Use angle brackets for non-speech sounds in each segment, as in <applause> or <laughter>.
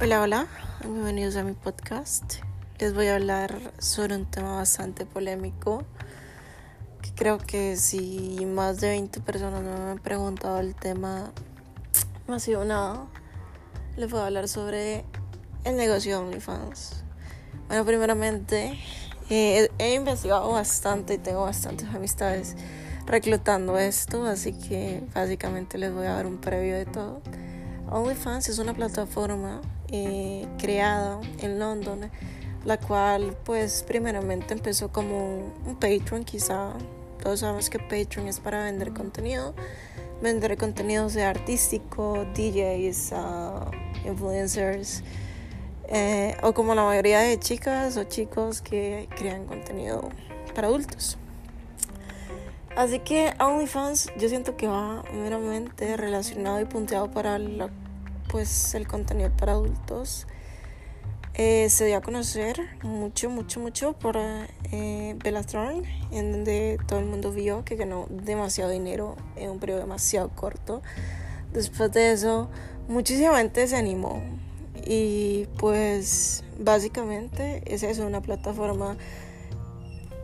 Hola, hola, bienvenidos a mi podcast. Les voy a hablar sobre un tema bastante polémico que creo que si más de 20 personas me han preguntado el tema, no ha sido nada. Les voy a hablar sobre el negocio de OnlyFans. Bueno, primeramente, eh, he investigado bastante y tengo bastantes amistades reclutando esto, así que básicamente les voy a dar un previo de todo. OnlyFans es una plataforma eh, creada en London, la cual pues primeramente empezó como un Patreon quizá. Todos sabemos que Patreon es para vender contenido, vender contenido sea artístico, DJs, uh, influencers, eh, o como la mayoría de chicas o chicos que crean contenido para adultos. Así que OnlyFans yo siento que va meramente relacionado y punteado para la pues el contenido para adultos eh, se dio a conocer mucho, mucho, mucho por eh, Bellatron, en donde todo el mundo vio que ganó demasiado dinero en un periodo demasiado corto. Después de eso, muchísima gente se animó. Y pues básicamente es una plataforma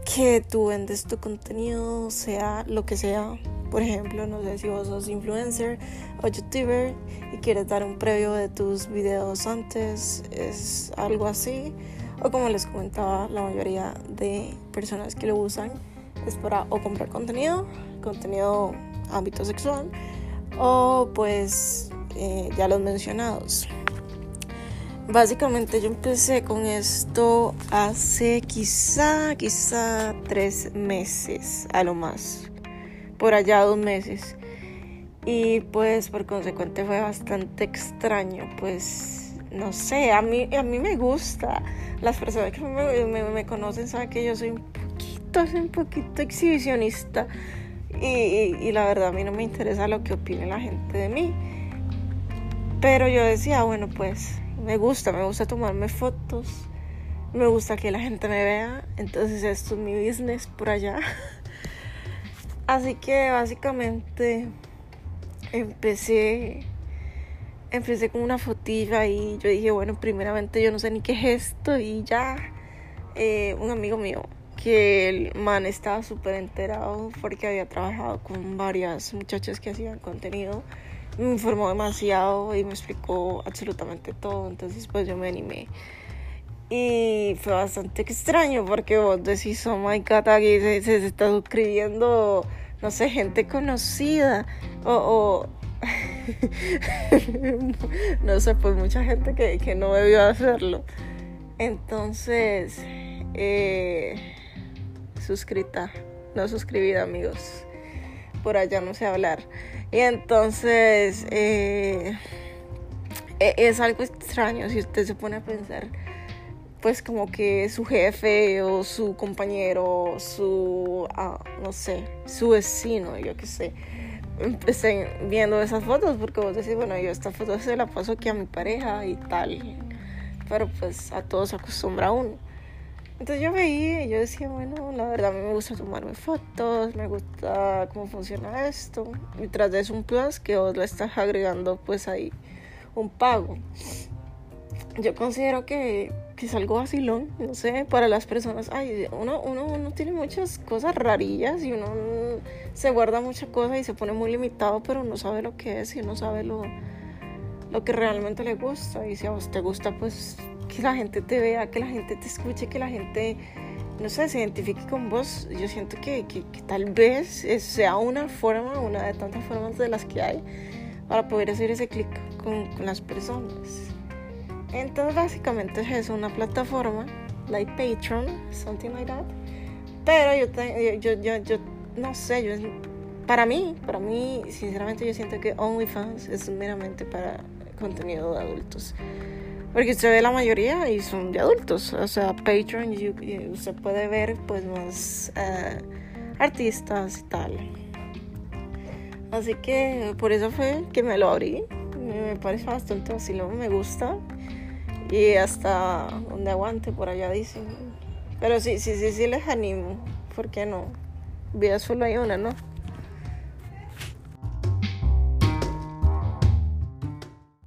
que tú vendes tu contenido, sea lo que sea, por ejemplo, no sé si vos sos influencer o youtuber y quieres dar un previo de tus videos antes, es algo así. O como les comentaba, la mayoría de personas que lo usan es para o comprar contenido, contenido ámbito sexual, o pues eh, ya los mencionados. Básicamente yo empecé con esto hace quizá, quizá tres meses a lo más por allá dos meses. Y pues por consecuente fue bastante extraño, pues no sé, a mí, a mí me gusta. Las personas que me, conocen saben que yo soy un poquito, soy un poquito exhibicionista. Y, y, la verdad a mí no me interesa lo que opine la gente de mí. Pero yo decía, bueno, pues me gusta, me gusta tomarme fotos, me gusta que la gente me vea, entonces esto es mi business por allá. <laughs> Así que básicamente empecé empecé con una fotilla y yo dije, bueno, primeramente yo no sé ni qué es esto y ya eh, un amigo mío que el man estaba súper enterado porque había trabajado con varias muchachas que hacían contenido, me informó demasiado y me explicó absolutamente todo, entonces pues yo me animé. Y fue bastante extraño porque vos decís, oh my god, aquí se, está suscribiendo, no sé, gente conocida. O, <laughs> no sé, pues mucha gente que, que no debió hacerlo. Entonces, eh, suscrita, no suscribida, amigos. Por allá no sé hablar. Y entonces, eh, e, es algo extraño si usted se pone a pensar pues como que su jefe o su compañero, su, ah, no sé, su vecino, yo qué sé, empecé viendo esas fotos porque vos decís, bueno, yo esta foto se la paso aquí a mi pareja y tal, pero pues a todos se acostumbra uno. Entonces yo veía y yo decía, bueno, la verdad a mí me gusta tomarme fotos, me gusta cómo funciona esto. Y tras de eso un plus que vos le estás agregando pues ahí un pago yo considero que, que, es algo vacilón, no sé, para las personas. Ay, uno, uno, uno tiene muchas cosas rarillas y uno se guarda muchas cosas y se pone muy limitado, pero no sabe lo que es y no sabe lo, lo que realmente le gusta. Y si a vos te gusta, pues que la gente te vea, que la gente te escuche, que la gente, no sé, se identifique con vos. Yo siento que, que, tal vez sea una forma, una de tantas formas de las que hay, para poder hacer ese clic con, con las personas. Entonces básicamente es una plataforma, like Patreon, something like that. Pero yo, yo, yo, yo, no sé, yo, para mí, para mí, sinceramente yo siento que OnlyFans es meramente para contenido de adultos. Porque usted ve la mayoría y son de adultos. O sea, Patreon, usted puede ver pues más eh, artistas y tal. Así que por eso fue que me lo abrí. Me parece bastante vacilón, me gusta y hasta donde aguante por allá dicen. Pero sí, sí, sí, sí les animo, ¿por qué no? Vida solo hay una, ¿no?